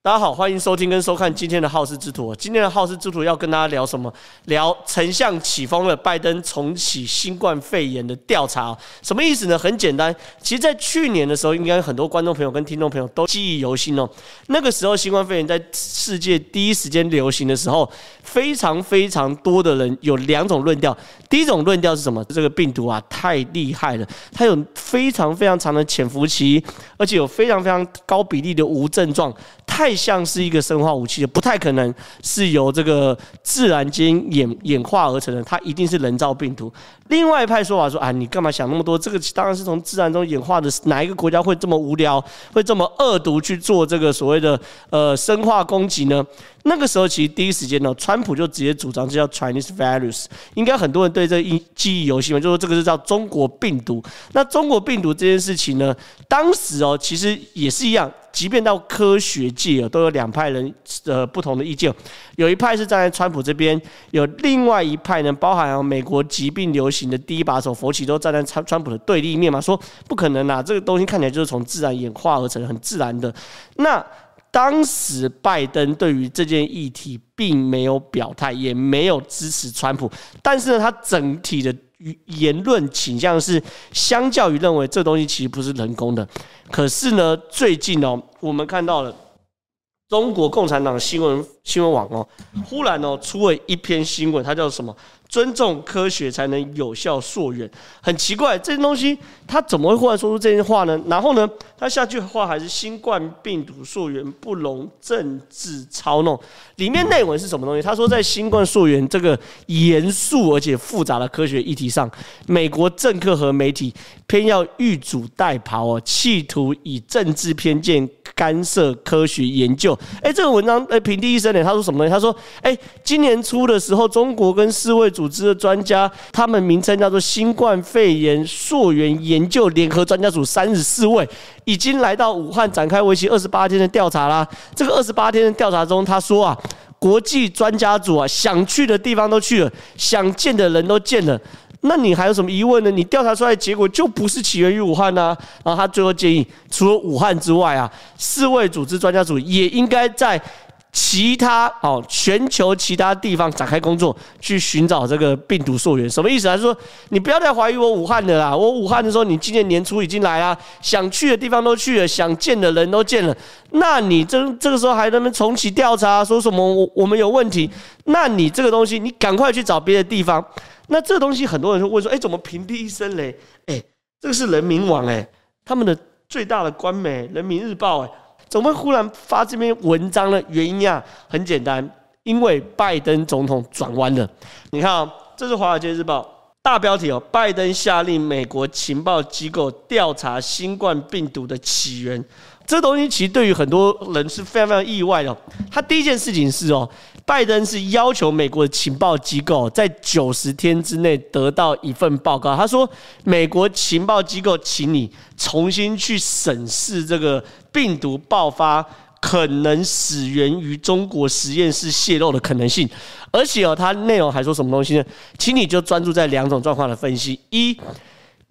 大家好，欢迎收听跟收看今天的好事之徒。今天的好事之徒要跟大家聊什么？聊丞相起风了，拜登重启新冠肺炎的调查。什么意思呢？很简单，其实，在去年的时候，应该很多观众朋友跟听众朋友都记忆犹新哦。那个时候，新冠肺炎在世界第一时间流行的时候，非常非常多的人有两种论调。第一种论调是什么？这个病毒啊，太厉害了，它有非常非常长的潜伏期，而且有非常非常高比例的无症状。太像是一个生化武器的，不太可能是由这个自然间演演化而成的，它一定是人造病毒。另外一派说法说啊，你干嘛想那么多？这个当然是从自然中演化的，哪一个国家会这么无聊，会这么恶毒去做这个所谓的呃生化攻击呢？那个时候其实第一时间呢，川普就直接主张这叫 Chinese virus，应该很多人对这一记忆犹新嘛，就说这个是叫中国病毒。那中国病毒这件事情呢，当时哦其实也是一样。即便到科学界都有两派人的不同的意见，有一派是站在川普这边，有另外一派呢，包含美国疾病流行的第一把手佛奇都站在川川普的对立面嘛，说不可能啊，这个东西看起来就是从自然演化而成，很自然的。那当时拜登对于这件议题并没有表态，也没有支持川普，但是呢，他整体的。言论倾向是相较于认为这东西其实不是人工的，可是呢，最近哦，我们看到了中国共产党新闻新闻网哦，忽然哦出了一篇新闻，它叫什么？尊重科学才能有效溯源，很奇怪，这些东西他怎么会忽然说出这些话呢？然后呢，他下句话还是新冠病毒溯源不容政治操弄。里面内文是什么东西？他说，在新冠溯源这个严肃而且复杂的科学议题上，美国政客和媒体偏要御主代跑哦，企图以政治偏见干涉科学研究。哎，这个文章哎，平地一声脸，他说什么东西？他说，哎，今年初的时候，中国跟世卫。组织的专家，他们名称叫做新冠肺炎溯源研究联合专家组，三十四位已经来到武汉展开为期二十八天的调查啦。这个二十八天的调查中，他说啊，国际专家组啊，想去的地方都去了，想见的人都见了。那你还有什么疑问呢？你调查出来的结果就不是起源于武汉呐。然后他最后建议，除了武汉之外啊，世卫组织专家组也应该在。其他哦，全球其他地方展开工作，去寻找这个病毒溯源，什么意思？还是说你不要再怀疑我武汉的啦？我武汉的时候，你今年年初已经来啊，想去的地方都去了，想见的人都见了。那你这这个时候还能不能重启调查，说什么我我们有问题？那你这个东西，你赶快去找别的地方。那这东西很多人会问说，哎，怎么平地一声雷？哎，这个是人民网哎，他们的最大的官媒人民日报哎。怎么会忽然发这篇文章呢？原因啊，很简单，因为拜登总统转弯了。你看啊，这是《华尔街日报》大标题哦，拜登下令美国情报机构调查新冠病毒的起源。这东西其实对于很多人是非常非常意外的。他第一件事情是哦，拜登是要求美国的情报机构在九十天之内得到一份报告。他说，美国情报机构，请你重新去审视这个病毒爆发可能始源于中国实验室泄漏的可能性。而且哦，他内容还说什么东西呢？请你就专注在两种状况的分析：一。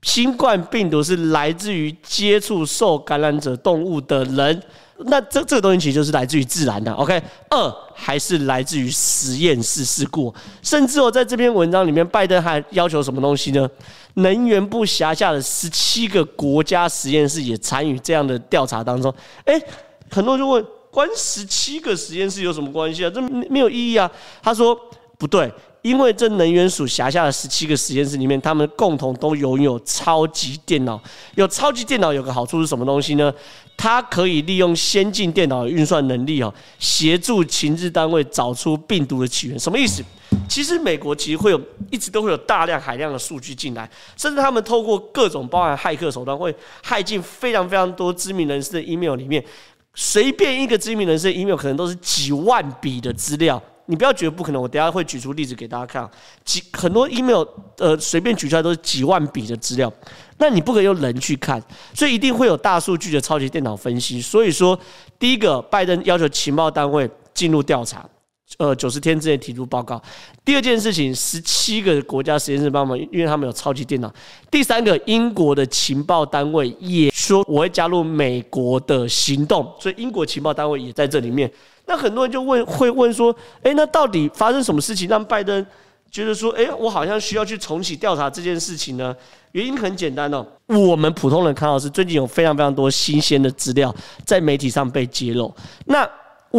新冠病毒是来自于接触受感染者动物的人，那这这个东西其实就是来自于自然的。OK，二还是来自于实验室事故，甚至我在这篇文章里面，拜登还要求什么东西呢？能源部辖下的十七个国家实验室也参与这样的调查当中。诶，很多人就问，关十七个实验室有什么关系啊？这没有意义啊。他说不对。因为这能源署辖下的十七个实验室里面，他们共同都拥有超级电脑。有超级电脑有个好处是什么东西呢？它可以利用先进电脑的运算能力哦，协助情治单位找出病毒的起源。什么意思？其实美国其实会有一直都会有大量海量的数据进来，甚至他们透过各种包含骇客手段，会骇进非常非常多知名人士的 email 里面。随便一个知名人士的 email 可能都是几万笔的资料。你不要觉得不可能，我等下会举出例子给大家看。几很多 email，呃，随便举出来都是几万笔的资料，那你不可以用人去看，所以一定会有大数据的超级电脑分析。所以说，第一个，拜登要求情报单位进入调查；呃九十天之内提出报告。第二件事情，十七个国家实验室帮忙，因为他们有超级电脑。第三个，英国的情报单位也说我会加入美国的行动，所以英国情报单位也在这里面。那很多人就问，会问说，诶，那到底发生什么事情让拜登觉得说，诶，我好像需要去重启调查这件事情呢？原因很简单哦，我们普通人看到是最近有非常非常多新鲜的资料在媒体上被揭露。那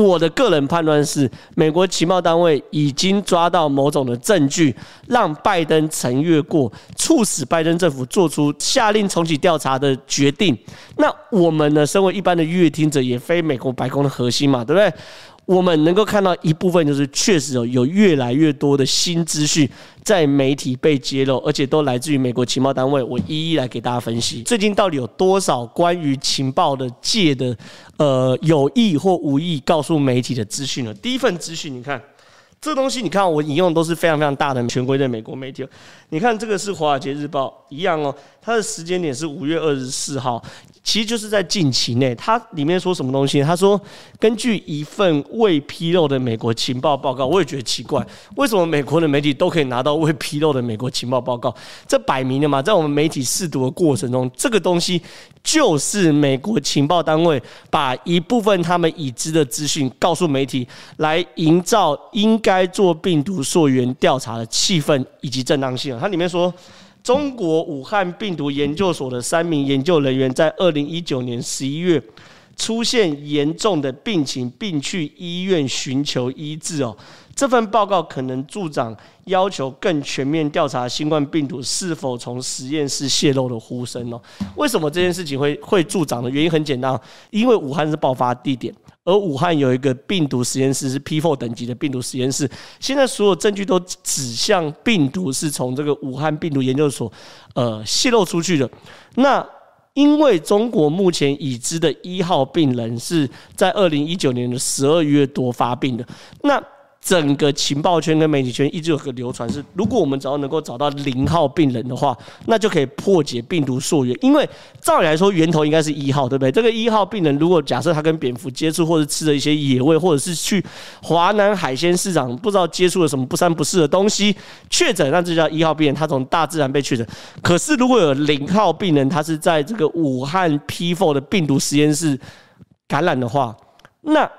我的个人判断是，美国情报单位已经抓到某种的证据，让拜登曾越过，促使拜登政府做出下令重启调查的决定。那我们呢，身为一般的阅听者，也非美国白宫的核心嘛，对不对？我们能够看到一部分，就是确实有有越来越多的新资讯在媒体被揭露，而且都来自于美国情报单位。我一一来给大家分析，最近到底有多少关于情报的界的呃有意或无意告诉媒体的资讯呢？第一份资讯，你看这东西，你看我引用都是非常非常大的权威的美国媒体。你看这个是《华尔街日报》一样哦，它的时间点是五月二十四号。其实就是在近期内，它里面说什么东西？他说，根据一份未披露的美国情报报告，我也觉得奇怪，为什么美国的媒体都可以拿到未披露的美国情报报告？这摆明了嘛，在我们媒体试读的过程中，这个东西就是美国情报单位把一部分他们已知的资讯告诉媒体，来营造应该做病毒溯源调查的气氛以及正当性。它里面说。中国武汉病毒研究所的三名研究人员在二零一九年十一月出现严重的病情，并去医院寻求医治。哦，这份报告可能助长要求更全面调查新冠病毒是否从实验室泄露的呼声。哦，为什么这件事情会会助长的原因很简单，因为武汉是爆发地点。而武汉有一个病毒实验室，是 P4 等级的病毒实验室。现在所有证据都指向病毒是从这个武汉病毒研究所呃泄露出去的。那因为中国目前已知的一号病人是在二零一九年的十二月多发病的。那整个情报圈跟媒体圈一直有个流传是，如果我们只要能够找到零号病人的话，那就可以破解病毒溯源。因为照理来说，源头应该是一号，对不对？这个 一号病人如果假设他跟蝙蝠接触，或者吃了一些野味，或者是去华南海鲜市场不知道接触了什么不三不四的东西确诊，那就叫一号病人，他从大自然被确诊。可是如果有零号病人，他是在这个武汉 P4 的病毒实验室感染的话，那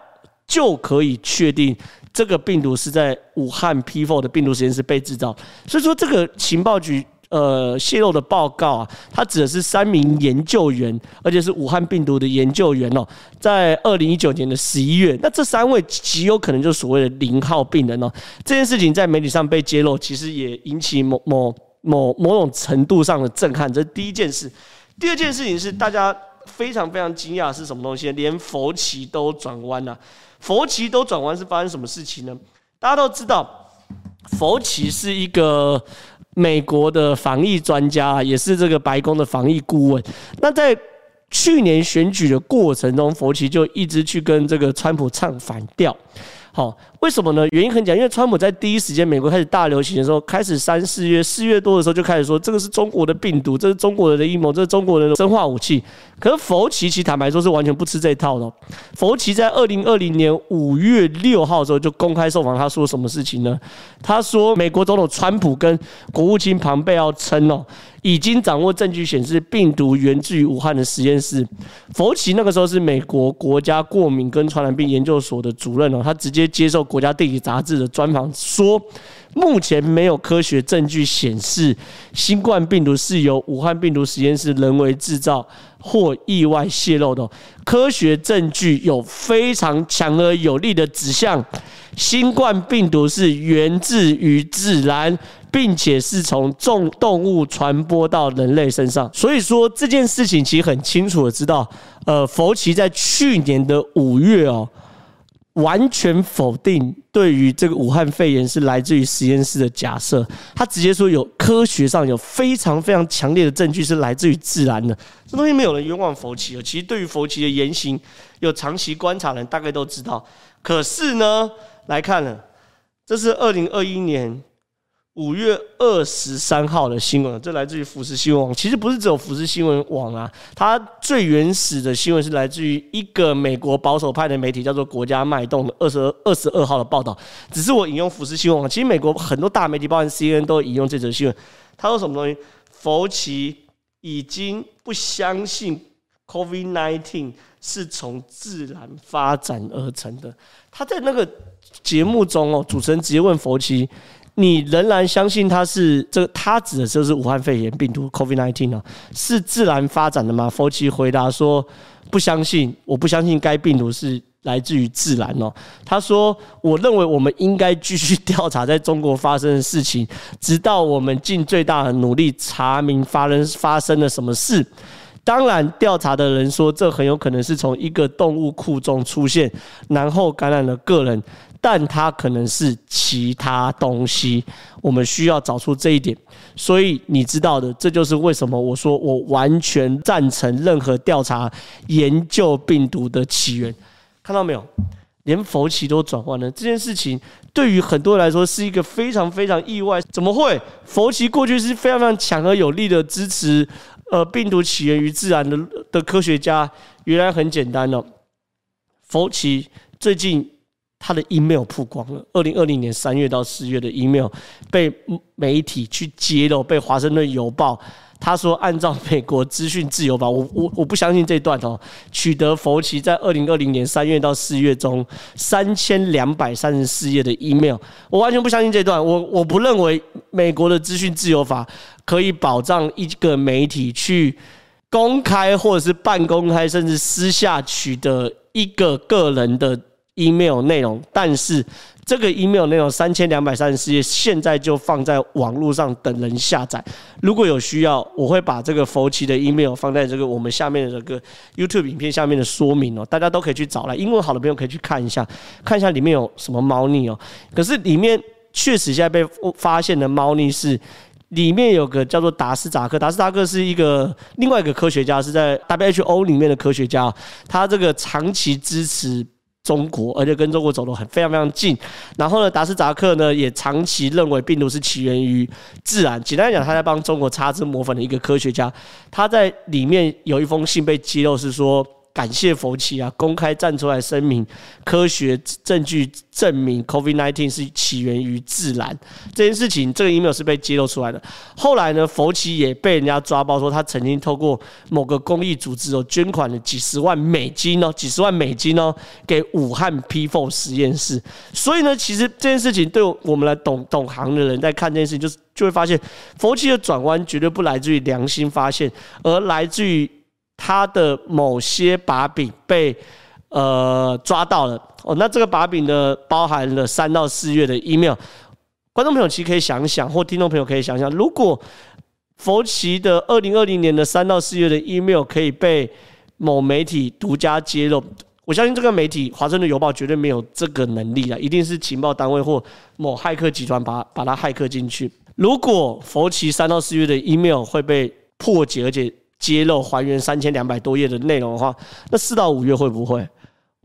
就可以确定。这个病毒是在武汉 P4 的病毒实验室被制造，所以说这个情报局呃泄露的报告啊，它指的是三名研究员，而且是武汉病毒的研究员哦，在二零一九年的十一月，那这三位极有可能就是所谓的零号病人哦。这件事情在媒体上被揭露，其实也引起某某某某种程度上的震撼，这是第一件事。第二件事情是大家非常非常惊讶是什么东西？连佛奇都转弯了。佛旗都转弯是发生什么事情呢？大家都知道，佛旗是一个美国的防疫专家，也是这个白宫的防疫顾问。那在去年选举的过程中，佛奇就一直去跟这个川普唱反调。好，为什么呢？原因很简单，因为川普在第一时间美国开始大流行的时候，开始三四月、四月多的时候就开始说这个是中国的病毒，这是中国人的阴谋，这是中国人的生化武器。可是佛奇其实坦白说是完全不吃这一套的。佛奇在二零二零年五月六号的时候就公开受访，他说什么事情呢？他说美国总统川普跟国务卿庞贝奥称哦。已经掌握证据显示病毒源自于武汉的实验室。佛奇那个时候是美国国家过敏跟传染病研究所的主任哦，他直接接受国家地理杂志的专访说，目前没有科学证据显示新冠病毒是由武汉病毒实验室人为制造或意外泄露的。科学证据有非常强而有力的指向，新冠病毒是源自于自然。并且是从众动物传播到人类身上，所以说这件事情其实很清楚的知道，呃，佛奇在去年的五月哦，完全否定对于这个武汉肺炎是来自于实验室的假设，他直接说有科学上有非常非常强烈的证据是来自于自然的，这东西没有人冤枉佛奇哦。其实对于佛奇的言行，有长期观察的人大概都知道。可是呢，来看了，这是二零二一年。五月二十三号的新闻，这来自于福斯新闻网。其实不是只有福斯新闻网啊，它最原始的新闻是来自于一个美国保守派的媒体，叫做《国家脉动》的二十二二十二号的报道。只是我引用福斯新闻网，其实美国很多大媒体，包含 CNN 都引用这则新闻。他说什么东西？佛奇已经不相信 COVID-19 是从自然发展而成的。他在那个节目中哦，主持人直接问佛奇。你仍然相信它是这个？他指的就是武汉肺炎病毒 （COVID-19） 啊，是自然发展的吗？佛奇回答说：“不相信，我不相信该病毒是来自于自然哦。”他说：“我认为我们应该继续调查在中国发生的事情，直到我们尽最大的努力查明发生发生了什么事。当然，调查的人说这很有可能是从一个动物库中出现，然后感染了个人。”但它可能是其他东西，我们需要找出这一点。所以你知道的，这就是为什么我说我完全赞成任何调查研究病毒的起源。看到没有？连佛奇都转换了。这件事情对于很多人来说是一个非常非常意外。怎么会？佛奇过去是非常非常强而有力的支持，呃，病毒起源于自然的的科学家。原来很简单哦，佛奇最近。他的 email 曝光了，二零二零年三月到四月的 email 被媒体去揭露，被华盛顿邮报他说，按照美国资讯自由法，我我我不相信这段哦，取得佛奇在二零二零年三月到四月中三千两百三十四页的 email，我完全不相信这段，我我不认为美国的资讯自由法可以保障一个媒体去公开或者是半公开，甚至私下取得一个个人的。Email 内容，但是这个 email 内容三千两百三十四页，现在就放在网络上等人下载。如果有需要，我会把这个佛奇的 email 放在这个我们下面的这个 YouTube 影片下面的说明哦，大家都可以去找来。英文好的朋友可以去看一下，看一下里面有什么猫腻哦。可是里面确实现在被发现的猫腻是里面有个叫做达斯扎克，达斯扎克是一个另外一个科学家，是在 WHO 里面的科学家，他这个长期支持。中国，而且跟中国走得很非常非常近。然后呢，达斯扎克呢也长期认为病毒是起源于自然。简单来讲，他在帮中国擦脂抹粉的一个科学家。他在里面有一封信被揭露，是说。感谢佛奇啊，公开站出来声明，科学证据证明 COVID-19 是起源于自然这件事情，这个 email 是被揭露出来的。后来呢，佛奇也被人家抓包，说他曾经透过某个公益组织哦，捐款了几十万美金哦，几十万美金哦，给武汉 P4 实验室。所以呢，其实这件事情对我们来懂懂行的人在看这件事情，就是就会发现，佛奇的转弯绝对不来自于良心发现，而来自于。他的某些把柄被呃抓到了哦，那这个把柄呢，包含了三到四月的 email。观众朋友其实可以想想，或听众朋友可以想想，如果佛奇的二零二零年的三到四月的 email 可以被某媒体独家揭露，我相信这个媒体《华盛顿邮报》绝对没有这个能力啊，一定是情报单位或某骇客集团把把它骇客进去。如果佛奇三到四月的 email 会被破解，而且揭露还原三千两百多页的内容的话，那四到五月会不会？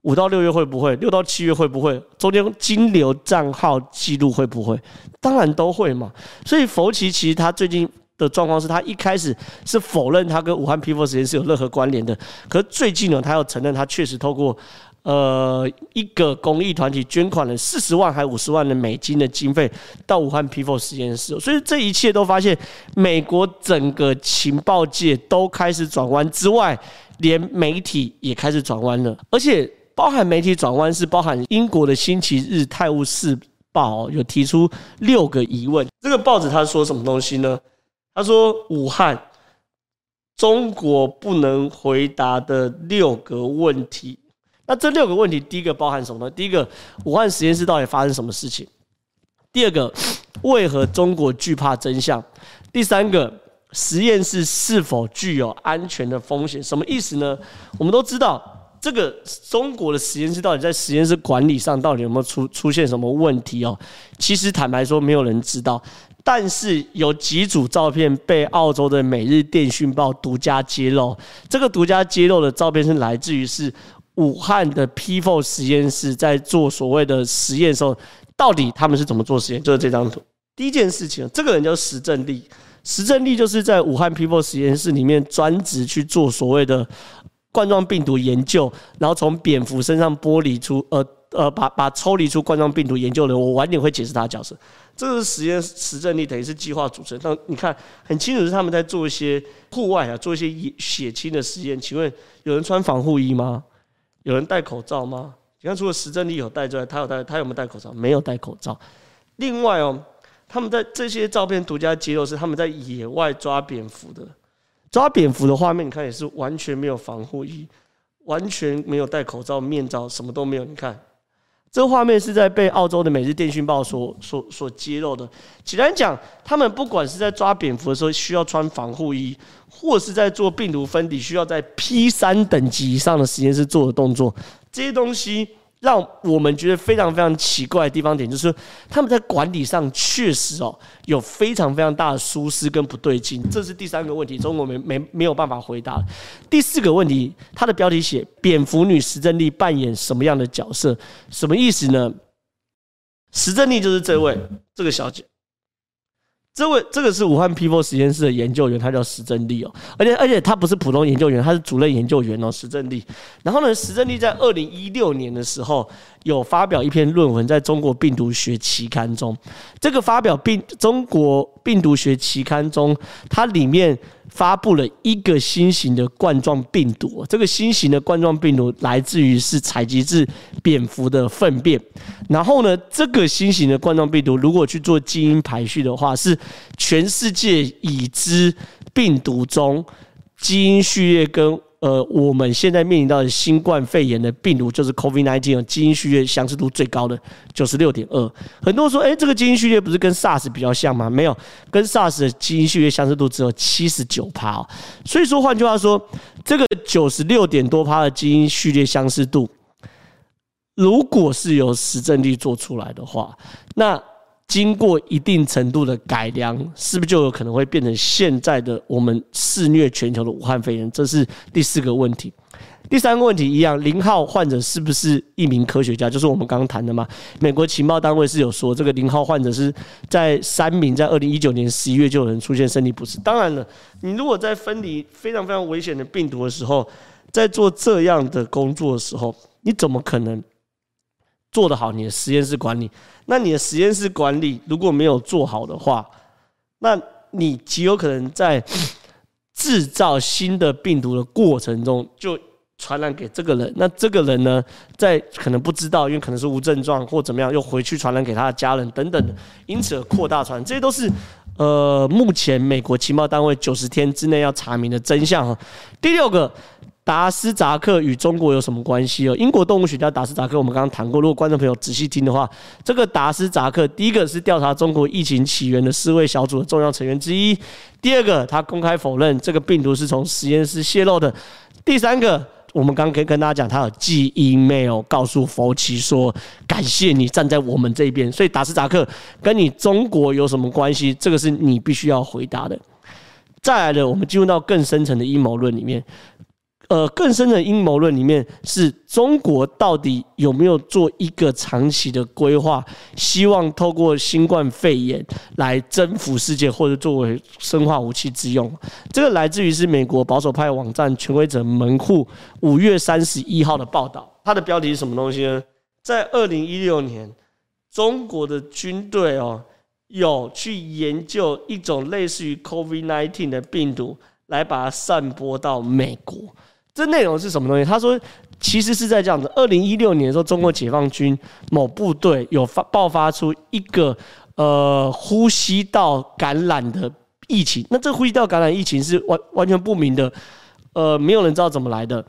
五到六月会不会？六到七月会不会？中间金流账号记录会不会？当然都会嘛。所以佛奇其实他最近的状况是他一开始是否认他跟武汉 P4 实验室有任何关联的，可是最近呢，他要承认他确实透过。呃，一个公益团体捐款了四十万还五十万的美金的经费到武汉 P4 实验室，所以这一切都发现，美国整个情报界都开始转弯之外，连媒体也开始转弯了，而且包含媒体转弯是包含英国的《星期日泰晤士报》有提出六个疑问，这个报纸他说什么东西呢？他说武汉，中国不能回答的六个问题。那这六个问题，第一个包含什么呢？第一个，武汉实验室到底发生什么事情？第二个，为何中国惧怕真相？第三个，实验室是否具有安全的风险？什么意思呢？我们都知道，这个中国的实验室到底在实验室管理上到底有没有出出现什么问题哦？其实坦白说，没有人知道。但是有几组照片被澳洲的《每日电讯报》独家揭露，这个独家揭露的照片是来自于是。武汉的 People 实验室在做所谓的实验的时候，到底他们是怎么做实验？就是这张图。第一件事情，这个人叫石正丽，石正丽就是在武汉 People 实验室里面专职去做所谓的冠状病毒研究，然后从蝙蝠身上剥离出呃呃把把抽离出冠状病毒研究的，我晚点会解释他的角色。这个实验石正丽等于是计划组成，但你看很清楚是他们在做一些户外啊，做一些血清的实验。请问有人穿防护衣吗？有人戴口罩吗？你看除了石正丽有戴之外，他有戴，他有没有戴口罩？没有戴口罩。另外哦，他们在这些照片独家揭露是他们在野外抓蝙蝠的，抓蝙蝠的画面，你看也是完全没有防护衣，完全没有戴口罩、面罩，什么都没有。你看。这画面是在被澳洲的《每日电讯报》所所所揭露的。简单讲，他们不管是在抓蝙蝠的时候需要穿防护衣，或是在做病毒分离需要在 P 三等级以上的实验室做的动作，这些东西。让我们觉得非常非常奇怪的地方点，就是他们在管理上确实哦有非常非常大的疏失跟不对劲，这是第三个问题，中国没没没有办法回答。第四个问题，它的标题写“蝙蝠女石正丽扮演什么样的角色”，什么意思呢？石正丽就是这位这个小姐。这位这个是武汉 People 实验室的研究员，他叫石正丽哦，而且而且他不是普通研究员，他是主任研究员哦，石正丽。然后呢，石正丽在二零一六年的时候有发表一篇论文在中国病毒学期刊中，这个发表病中国病毒学期刊中，它里面。发布了一个新型的冠状病毒，这个新型的冠状病毒来自于是采集自蝙蝠的粪便，然后呢，这个新型的冠状病毒如果去做基因排序的话，是全世界已知病毒中基因序列跟。呃，我们现在面临到的新冠肺炎的病毒就是 COVID-19，基因序列相似度最高的九十六点二。很多人说，哎，这个基因序列不是跟 SARS 比较像吗？没有，跟 SARS 的基因序列相似度只有七十九趴。所以说，换句话说，这个九十六点多趴的基因序列相似度，如果是由石正丽做出来的话，那。经过一定程度的改良，是不是就有可能会变成现在的我们肆虐全球的武汉肺炎？这是第四个问题。第三个问题一样，零号患者是不是一名科学家？就是我们刚刚谈的嘛。美国情报单位是有说，这个零号患者是在三名在二零一九年十一月就有人出现身体不适。当然了，你如果在分离非常非常危险的病毒的时候，在做这样的工作的时候，你怎么可能？做得好你的实验室管理，那你的实验室管理如果没有做好的话，那你极有可能在制造新的病毒的过程中就传染给这个人。那这个人呢，在可能不知道，因为可能是无症状或怎么样，又回去传染给他的家人等等的，因此而扩大传染。这些都是呃，目前美国情报单位九十天之内要查明的真相哈。第六个。达斯扎克与中国有什么关系哦？英国动物学家达斯扎克，我们刚刚谈过。如果观众朋友仔细听的话，这个达斯扎克，第一个是调查中国疫情起源的四位小组的重要成员之一；第二个，他公开否认这个病毒是从实验室泄露的；第三个，我们刚刚可以跟大家讲，他有寄 email 告诉佛奇说，感谢你站在我们这边。所以达斯扎克跟你中国有什么关系？这个是你必须要回答的。再来的，我们进入到更深层的阴谋论里面。呃，更深的阴谋论里面是中国到底有没有做一个长期的规划，希望透过新冠肺炎来征服世界，或者作为生化武器之用？这个来自于是美国保守派网站权威者门户五月三十一号的报道。它的标题是什么东西呢？在二零一六年，中国的军队哦有去研究一种类似于 COVID-19 的病毒，来把它散播到美国。这内容是什么东西？他说，其实是在这样子。二零一六年的时候，中国解放军某部队有发爆发出一个呃呼吸道感染的疫情。那这呼吸道感染疫情是完完全不明的，呃，没有人知道怎么来的。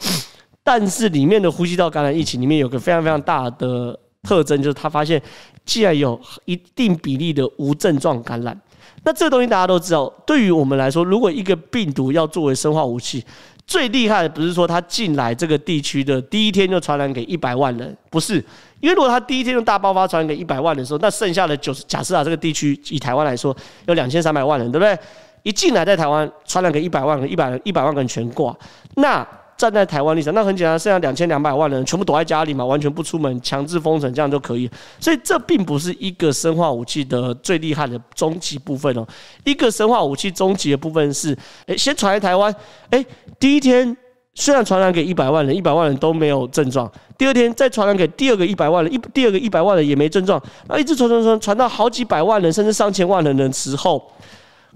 但是里面的呼吸道感染疫情里面有个非常非常大的特征，就是他发现既然有一定比例的无症状感染。那这个东西大家都知道，对于我们来说，如果一个病毒要作为生化武器，最厉害的不是说他进来这个地区的第一天就传染给一百万人，不是，因为如果他第一天用大爆发传染给一百万的时候，那剩下的九十，假设啊这个地区以台湾来说有两千三百万人，对不对？一进来在台湾传染给一百万个，一百一百万个人全挂，那站在台湾立场，那很简单，剩下两千两百万人全部躲在家里嘛，完全不出门，强制封城，这样就可以。所以这并不是一个生化武器的最厉害的终极部分哦。一个生化武器终极的部分是，诶，先传来台湾，诶，第一天虽然传染给一百万人，一百万人都没有症状，第二天再传染给第二个一百万人，一第二个一百万人也没症状，那一直传传传传到好几百万人，甚至上千万人的时候，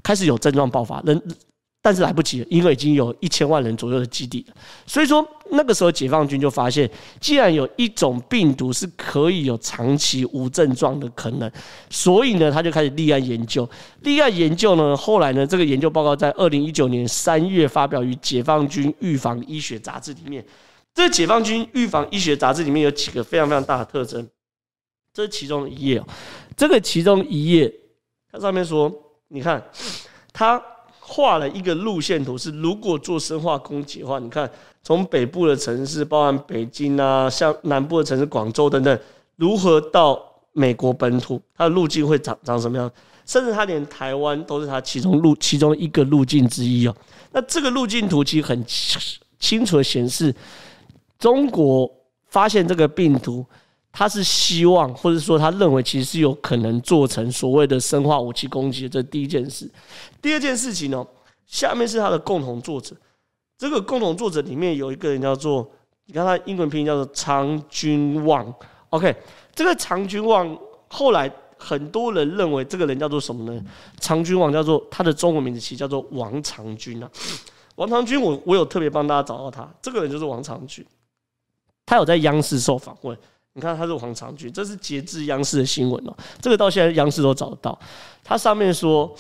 开始有症状爆发，人。但是来不及了，因为已经有一千万人左右的基地了。所以说那个时候解放军就发现，既然有一种病毒是可以有长期无症状的可能，所以呢，他就开始立案研究。立案研究呢，后来呢，这个研究报告在二零一九年三月发表于《解放军预防医学杂志》里面。这《解放军预防医学杂志》里面有几个非常非常大的特征，这是其中一页哦。这个其中一页，它上面说，你看它。画了一个路线图，是如果做生化攻击的话，你看从北部的城市，包含北京啊，像南部的城市广州等等，如何到美国本土，它的路径会长长什么样？甚至它连台湾都是它其中路其中一个路径之一哦。那这个路径图其实很清楚的显示，中国发现这个病毒。他是希望，或者说他认为，其实是有可能做成所谓的生化武器攻击的。这第一件事。第二件事情呢，下面是他的共同作者。这个共同作者里面有一个人叫做，你看他英文拼音叫做长君望。OK，这个长君望后来很多人认为这个人叫做什么呢？长君旺叫做他的中文名字其实叫做王长军啊。王长军，我我有特别帮大家找到他，这个人就是王长军。他有在央视受访问。你看，他是王长军，这是截至央视的新闻哦。这个到现在央视都找得到。他上面说，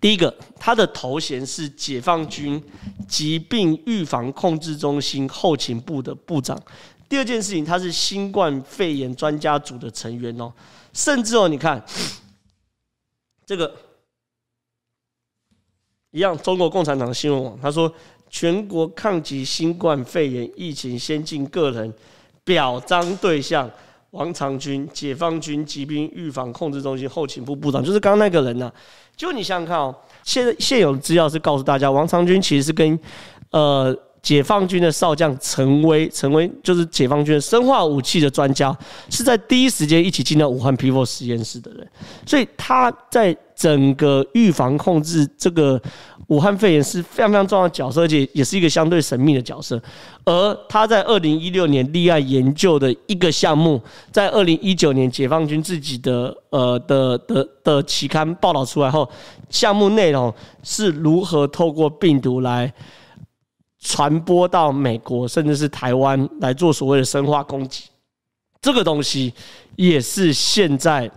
第一个，他的头衔是解放军疾病预防控制中心后勤部的部长。第二件事情，他是新冠肺炎专家组的成员哦。甚至哦，你看这个一样，中国共产党新闻网他说，全国抗击新冠肺炎疫情先进个人。表彰对象王长军，解放军疾病预防控制中心后勤部部长，就是刚刚那个人呢、啊。就你想想看哦，现在现有的资料是告诉大家，王长军其实是跟呃解放军的少将陈威，陈威就是解放军的生化武器的专家，是在第一时间一起进到武汉 P4 实验室的人，所以他在整个预防控制这个。武汉肺炎是非常非常重要的角色，而且也是一个相对神秘的角色。而他在二零一六年立案研究的一个项目，在二零一九年解放军自己的呃的的的期刊报道出来后，项目内容是如何透过病毒来传播到美国，甚至是台湾来做所谓的生化攻击。这个东西也是现在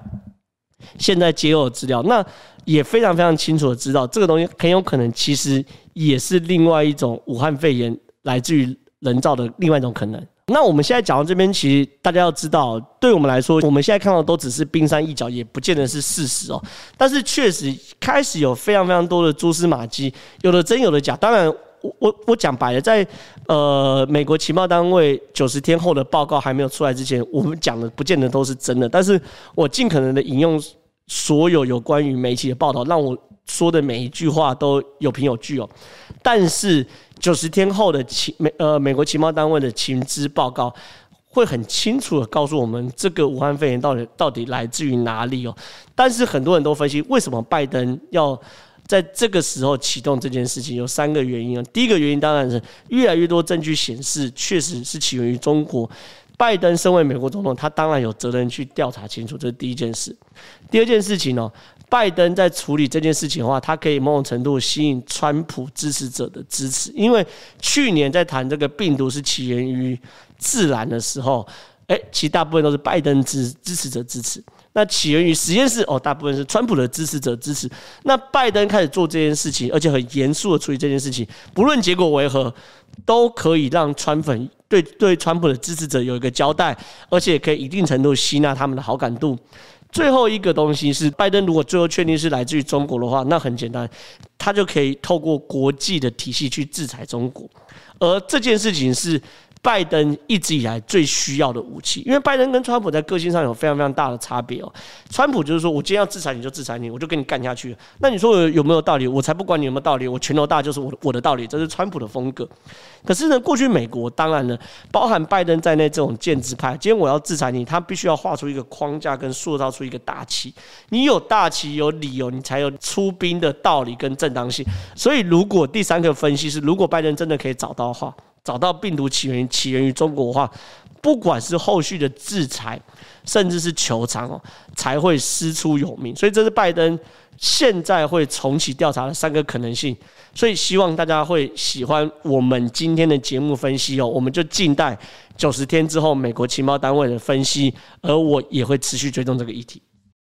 现在皆有资料。那也非常非常清楚的知道，这个东西很有可能其实也是另外一种武汉肺炎来自于人造的另外一种可能。那我们现在讲到这边，其实大家要知道，对我们来说，我们现在看到都只是冰山一角，也不见得是事实哦。但是确实开始有非常非常多的蛛丝马迹，有的真，有的假。当然，我我我讲白了，在呃美国情报单位九十天后的报告还没有出来之前，我们讲的不见得都是真的。但是我尽可能的引用。所有有关于媒体的报道，让我说的每一句话都有凭有据哦。但是九十天后的情美呃美国情报单位的情资报告，会很清楚的告诉我们这个武汉肺炎到底到底来自于哪里哦。但是很多人都分析，为什么拜登要在这个时候启动这件事情？有三个原因啊。第一个原因当然是越来越多证据显示，确实是起源于中国。拜登身为美国总统，他当然有责任去调查清楚，这是第一件事。第二件事情呢，拜登在处理这件事情的话，他可以某种程度吸引川普支持者的支持，因为去年在谈这个病毒是起源于自然的时候，诶，其实大部分都是拜登支支持者支持。那起源于实验室哦，大部分是川普的支持者支持。那拜登开始做这件事情，而且很严肃的处理这件事情，不论结果为何，都可以让川粉。对对，川普的支持者有一个交代，而且可以一定程度吸纳他们的好感度。最后一个东西是，拜登如果最后确定是来自于中国的话，那很简单，他就可以透过国际的体系去制裁中国。而这件事情是拜登一直以来最需要的武器，因为拜登跟川普在个性上有非常非常大的差别哦。川普就是说我今天要制裁你就制裁你，我就跟你干下去。那你说我有没有道理？我才不管你有没有道理，我拳头大就是我的我的道理，这是川普的风格。可是呢，过去美国当然呢，包含拜登在内这种建制派，今天我要制裁你，他必须要画出一个框架跟塑造出一个大旗。你有大旗有理由，你才有出兵的道理跟正当性。所以，如果第三个分析是，如果拜登真的可以找到的话，找到病毒起源起源于中国的话，不管是后续的制裁，甚至是求偿哦，才会师出有名。所以这是拜登现在会重启调查的三个可能性。所以希望大家会喜欢我们今天的节目分析哦。我们就静待九十天之后美国情报单位的分析，而我也会持续追踪这个议题。